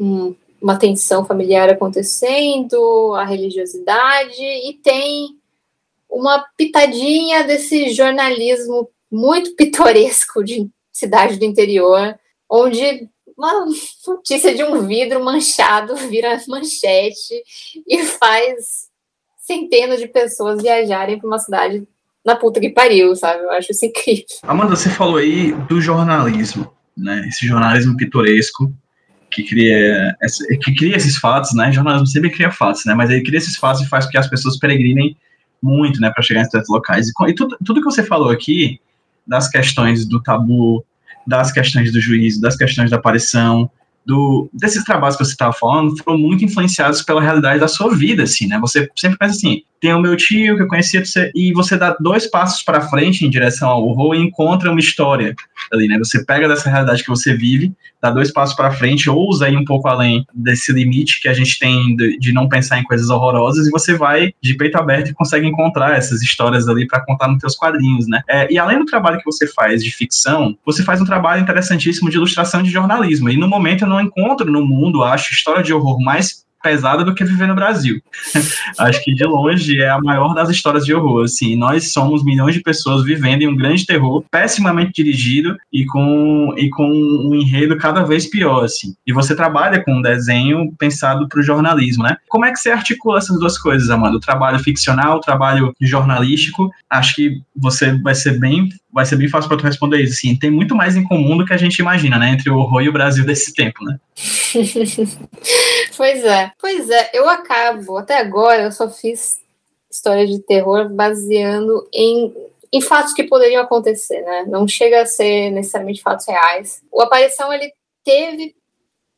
um, uma tensão familiar acontecendo, a religiosidade, e tem uma pitadinha desse jornalismo muito pitoresco de cidade do interior, onde uma notícia de um vidro manchado vira manchete e faz centenas de pessoas viajarem para uma cidade na puta que pariu, sabe? Eu acho isso incrível. Amanda, você falou aí do jornalismo, né? Esse jornalismo pitoresco que cria, que cria esses fatos, né? O jornalismo sempre cria fatos, né? Mas ele cria esses fatos e faz com que as pessoas peregrinem muito, né, para chegar em certos locais. E, tudo, tudo que você falou aqui, das questões do tabu, das questões do juízo, das questões da aparição, do, desses trabalhos que você estava falando, foram muito influenciados pela realidade da sua vida, assim, né? Você sempre pensa assim, tem o meu tio que eu conhecia, e você dá dois passos para frente em direção ao horror e encontra uma história ali, né? Você pega dessa realidade que você vive, dá dois passos para frente, ousa ir um pouco além desse limite que a gente tem de, não pensar em coisas horrorosas e você vai de peito aberto e consegue encontrar essas histórias ali para contar nos teus quadrinhos, né? É, e além do trabalho que você faz de ficção, você faz um trabalho interessantíssimo de ilustração de jornalismo. E no momento eu não encontro no mundo, acho, história de horror mais pesada do que viver no Brasil. Acho que de longe é a maior das histórias de horror. Assim, nós somos milhões de pessoas vivendo em um grande terror, pessimamente dirigido e com, e com um enredo cada vez pior. Assim. E você trabalha com um desenho pensado para o jornalismo, né? Como é que você articula essas duas coisas, Amanda? O trabalho ficcional, o trabalho jornalístico. Acho que você vai ser bem vai ser bem fácil para tu responder isso. Sim, tem muito mais em comum do que a gente imagina, né? Entre o horror e o Brasil desse tempo, né? pois é. Pois é, eu acabo. Até agora eu só fiz histórias de terror baseando em, em fatos que poderiam acontecer, né? Não chega a ser necessariamente fatos reais. O Aparição, ele teve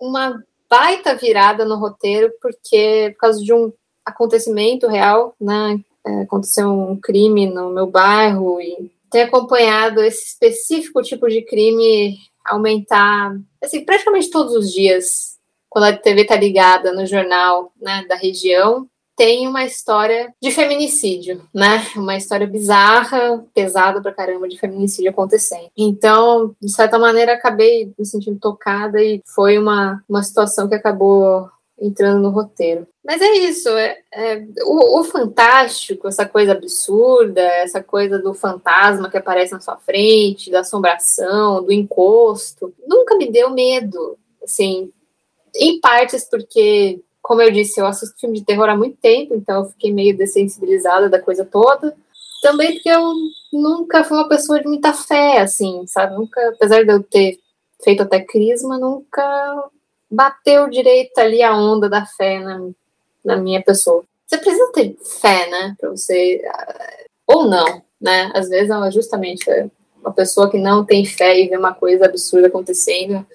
uma baita virada no roteiro, porque por causa de um acontecimento real, né? É, aconteceu um crime no meu bairro e ter acompanhado esse específico tipo de crime aumentar, assim, praticamente todos os dias, quando a TV está ligada no jornal né, da região, tem uma história de feminicídio, né? Uma história bizarra, pesada pra caramba de feminicídio acontecendo. Então, de certa maneira, acabei me sentindo tocada e foi uma, uma situação que acabou entrando no roteiro. Mas é isso, é, é o, o, fantástico, essa coisa absurda, essa coisa do fantasma que aparece na sua frente, da assombração, do encosto, nunca me deu medo, assim, em partes porque, como eu disse, eu assisto filme de terror há muito tempo, então eu fiquei meio dessensibilizada da coisa toda. Também porque eu nunca fui uma pessoa de muita fé, assim, sabe? Nunca, apesar de eu ter feito até crisma, nunca bateu direito ali a onda da fé na, na minha pessoa. Você precisa ter fé, né? Pra você. Ou não, né? Às vezes ela justamente é uma pessoa que não tem fé e vê uma coisa absurda acontecendo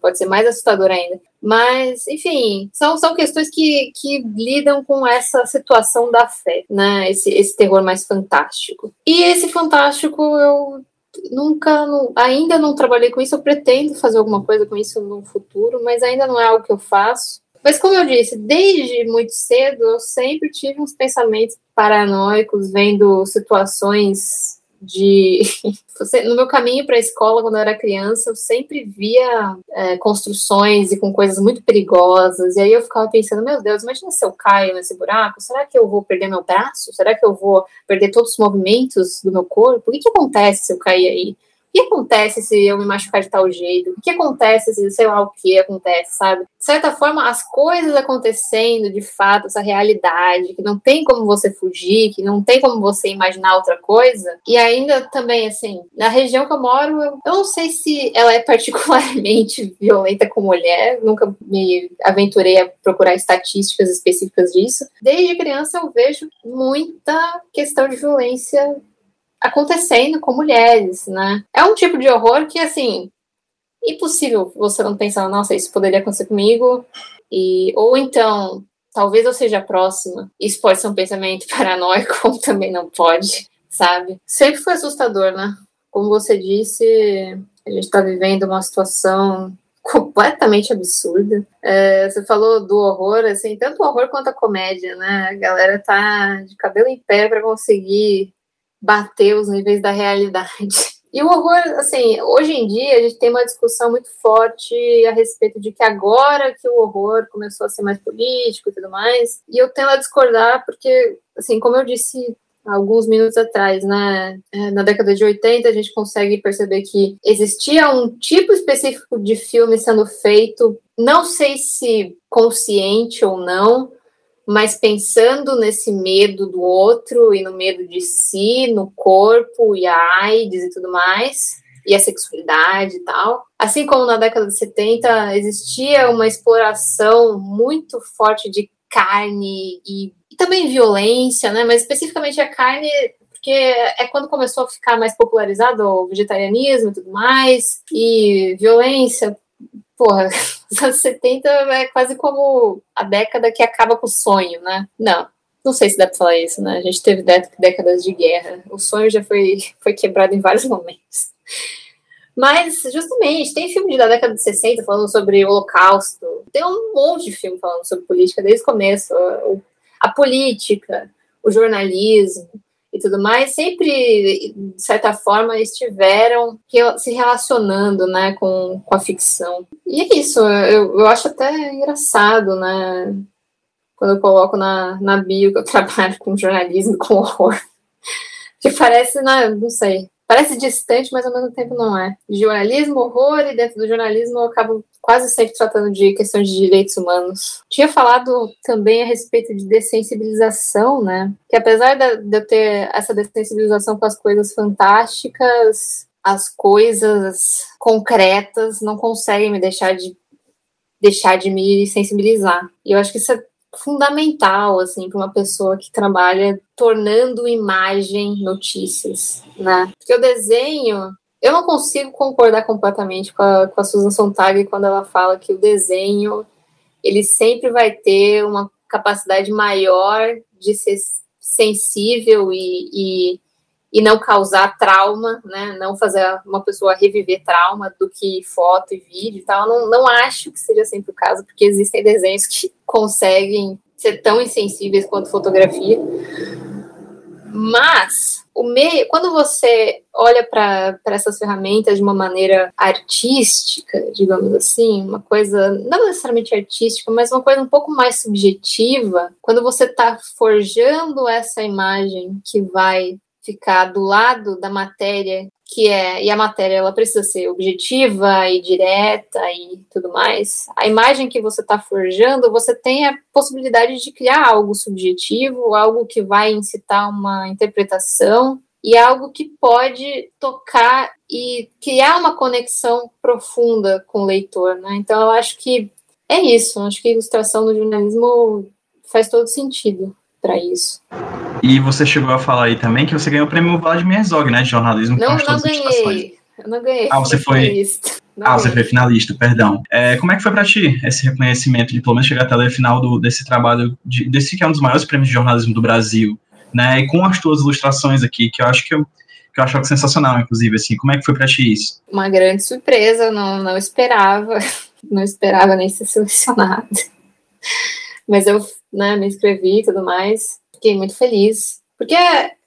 pode ser mais assustador ainda. Mas, enfim, são, são questões que, que lidam com essa situação da fé, né? Esse, esse terror mais fantástico. E esse fantástico eu nunca, ainda não trabalhei com isso, eu pretendo fazer alguma coisa com isso no futuro, mas ainda não é algo que eu faço. Mas como eu disse, desde muito cedo eu sempre tive uns pensamentos paranoicos, vendo situações de no meu caminho para a escola quando eu era criança eu sempre via é, construções e com coisas muito perigosas. E aí eu ficava pensando meu Deus imagina se eu caio nesse buraco? Será que eu vou perder meu braço? Será que eu vou perder todos os movimentos do meu corpo? O que, que acontece se eu cair aí o que acontece se eu me machucar de tal jeito? O que acontece se sei lá o que acontece, sabe? De certa forma, as coisas acontecendo de fato, essa realidade, que não tem como você fugir, que não tem como você imaginar outra coisa. E ainda também, assim, na região que eu moro, eu, não sei se ela é particularmente violenta com mulher, nunca me aventurei a procurar estatísticas específicas disso. Desde criança eu vejo muita questão de violência acontecendo com mulheres, né? É um tipo de horror que, assim, impossível você não pensar, nossa, isso poderia acontecer comigo. E, ou então, talvez eu seja próxima. Isso pode ser um pensamento paranoico, como também não pode, sabe? Sempre foi assustador, né? Como você disse, a gente está vivendo uma situação completamente absurda. É, você falou do horror, assim, tanto o horror quanto a comédia, né? A galera tá de cabelo em pé para conseguir bater os níveis da realidade. E o horror, assim, hoje em dia a gente tem uma discussão muito forte a respeito de que agora que o horror começou a ser mais político e tudo mais, e eu tendo a discordar porque, assim, como eu disse alguns minutos atrás, né? É, na década de 80, a gente consegue perceber que existia um tipo específico de filme sendo feito, não sei se consciente ou não, mas pensando nesse medo do outro e no medo de si, no corpo e a AIDS e tudo mais, e a sexualidade e tal. Assim como na década de 70 existia uma exploração muito forte de carne e também violência, né? Mas especificamente a carne, porque é quando começou a ficar mais popularizado o vegetarianismo e tudo mais, e violência. Porra, os anos 70 é quase como a década que acaba com o sonho, né? Não, não sei se dá pra falar isso, né? A gente teve décadas de guerra. O sonho já foi, foi quebrado em vários momentos. Mas, justamente, tem filme da década de 60 falando sobre o Holocausto. Tem um monte de filme falando sobre política desde o começo. O a política, o jornalismo e tudo mais, sempre, de certa forma, estiveram se relacionando né, com, com a ficção. E é isso, eu, eu acho até engraçado, né? Quando eu coloco na, na bio que eu trabalho com jornalismo, com horror. Que parece, né, não sei, parece distante, mas ao mesmo tempo não é. Jornalismo, horror, e dentro do jornalismo eu acabo quase sempre tratando de questões de direitos humanos. Tinha falado também a respeito de dessensibilização, né? Que apesar de eu ter essa dessensibilização com as coisas fantásticas, as coisas concretas não conseguem me deixar de deixar de me sensibilizar. E eu acho que isso é fundamental assim para uma pessoa que trabalha tornando imagem notícias, né? Porque o desenho eu não consigo concordar completamente com a, com a Susan Sontag quando ela fala que o desenho ele sempre vai ter uma capacidade maior de ser sensível e, e, e não causar trauma, né? Não fazer uma pessoa reviver trauma do que foto e vídeo e tal. Não, não acho que seja sempre o caso, porque existem desenhos que conseguem ser tão insensíveis quanto fotografia. Mas o meio, quando você olha para essas ferramentas de uma maneira artística, digamos assim, uma coisa não necessariamente artística, mas uma coisa um pouco mais subjetiva, quando você está forjando essa imagem que vai ficar do lado da matéria que é e a matéria ela precisa ser objetiva e direta e tudo mais. A imagem que você está forjando, você tem a possibilidade de criar algo subjetivo, algo que vai incitar uma interpretação e algo que pode tocar e criar uma conexão profunda com o leitor, né? Então eu acho que é isso. Acho que a ilustração no jornalismo faz todo sentido para isso. E você chegou a falar aí também que você ganhou o prêmio Vladimir Herzog, né, de jornalismo. Não, não ganhei. Eu não ganhei. Ah, você foi. Ah, você foi finalista, perdão. É, como é que foi para ti esse reconhecimento de pelo menos chegar até a final do, desse trabalho, de, desse que é um dos maiores prêmios de jornalismo do Brasil, né? E com as tuas ilustrações aqui, que eu acho que eu, que eu acho sensacional, inclusive, assim, como é que foi para ti isso? Uma grande surpresa, não, não esperava, não esperava nem ser selecionada. Mas eu, né, me inscrevi e tudo mais fiquei muito feliz. Porque,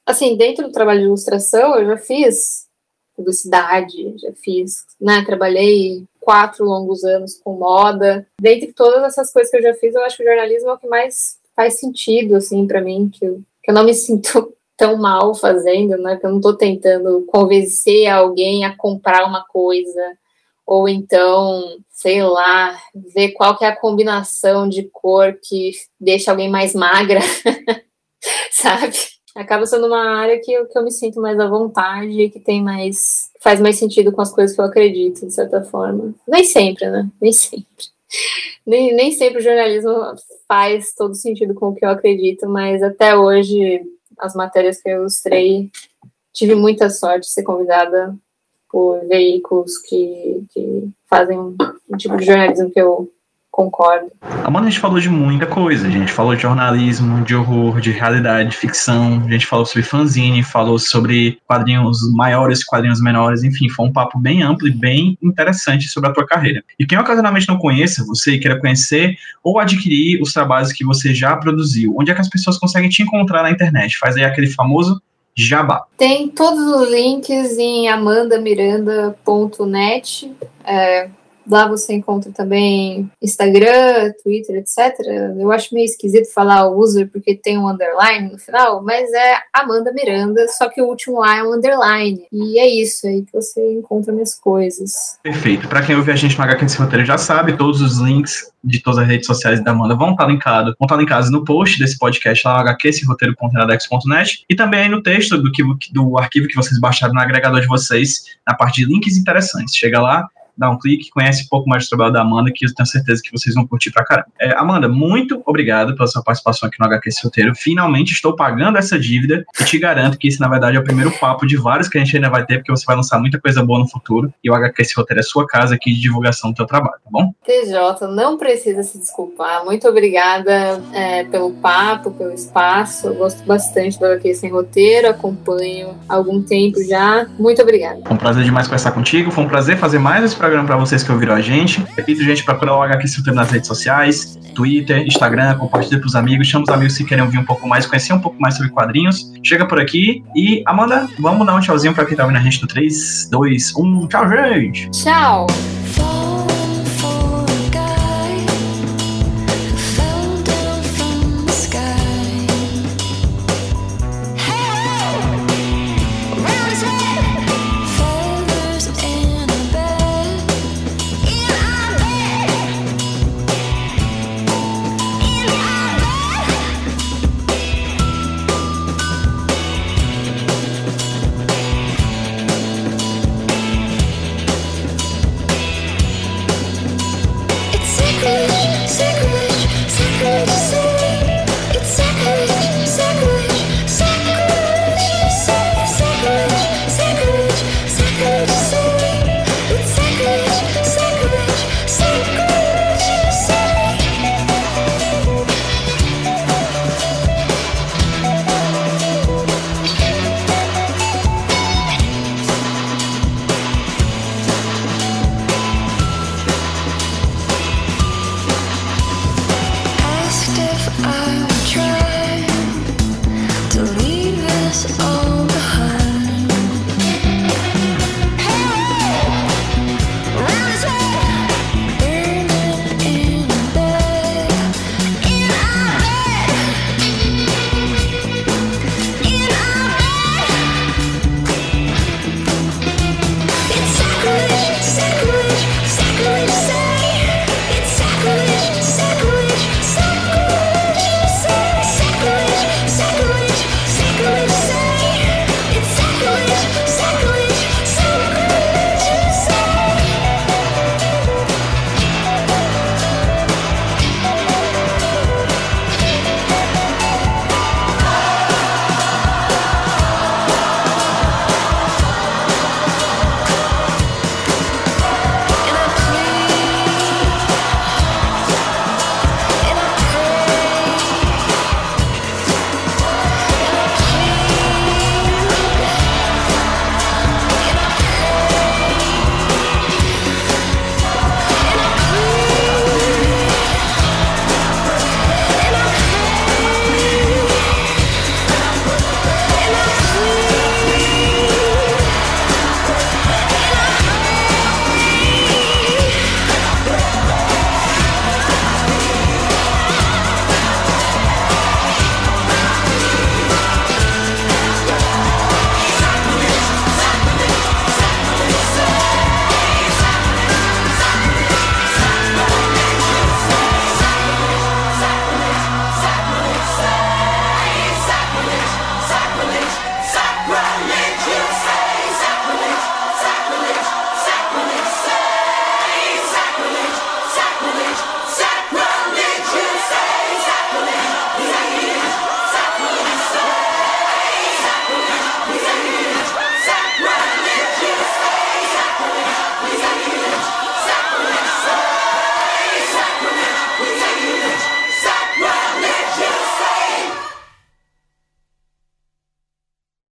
assim, dentro do trabalho de ilustração, eu já fiz publicidade, já fiz, né? Trabalhei quatro longos anos com moda. Dentre todas essas coisas que eu já fiz, eu acho que o jornalismo é o que mais faz sentido, assim, para mim, que eu, que eu não me sinto tão mal fazendo, né? Que eu não estou tentando convencer alguém a comprar uma coisa, ou então, sei lá, ver qual que é a combinação de cor que deixa alguém mais magra. sabe? Acaba sendo uma área que eu, que eu me sinto mais à vontade, que tem mais. faz mais sentido com as coisas que eu acredito, de certa forma. Nem sempre, né? Nem sempre. Nem, nem sempre o jornalismo faz todo sentido com o que eu acredito, mas até hoje, as matérias que eu ilustrei, tive muita sorte de ser convidada por veículos que, que fazem um tipo de jornalismo que eu concordo. Amanda, a gente falou de muita coisa. A gente falou de jornalismo, de horror, de realidade, de ficção. A gente falou sobre fanzine, falou sobre quadrinhos maiores, quadrinhos menores. Enfim, foi um papo bem amplo e bem interessante sobre a tua carreira. E quem ocasionalmente não conheça você e queira conhecer ou adquirir os trabalhos que você já produziu, onde é que as pessoas conseguem te encontrar na internet? Faz aí aquele famoso Jabá. Tem todos os links em amandamiranda.net. É, Lá você encontra também Instagram, Twitter, etc. Eu acho meio esquisito falar o user porque tem um underline no final, mas é Amanda Miranda, só que o último lá é um underline. E é isso aí que você encontra minhas coisas. Perfeito. Para quem ouve a gente no HQ Esse Roteiro já sabe, todos os links de todas as redes sociais da Amanda vão estar linkados, vão estar linkados no post desse podcast lá no hqseroteiro.iradex.net e também aí no texto do, que, do arquivo que vocês baixaram no agregador de vocês, na parte de links interessantes. Chega lá, dá um clique, conhece um pouco mais do trabalho da Amanda, que eu tenho certeza que vocês vão curtir pra caramba. É, Amanda, muito obrigado pela sua participação aqui no HQ Esse Roteiro. Finalmente estou pagando essa dívida e te garanto que esse, na verdade, é o primeiro papo de vários que a gente ainda vai ter, porque você vai lançar muita coisa boa no futuro e o HQ Esse Roteiro é sua casa aqui de divulgação do teu trabalho, tá bom? TJ, não precisa se desculpar. Muito obrigada é, pelo papo, pelo espaço. Eu gosto bastante do HQ Sem Roteiro, acompanho há algum tempo já. Muito obrigada. Foi um prazer demais conversar contigo, foi um prazer fazer mais esse programa para vocês que ouviram a gente. Repito, gente, procurar o HQ Filter nas redes sociais, Twitter, Instagram, compartilha pros amigos, chama os amigos se querem ouvir um pouco mais, conhecer um pouco mais sobre quadrinhos. Chega por aqui e, Amanda, vamos dar um tchauzinho para quem tá ouvindo a gente no 3, 2, 1. Tchau, gente! Tchau!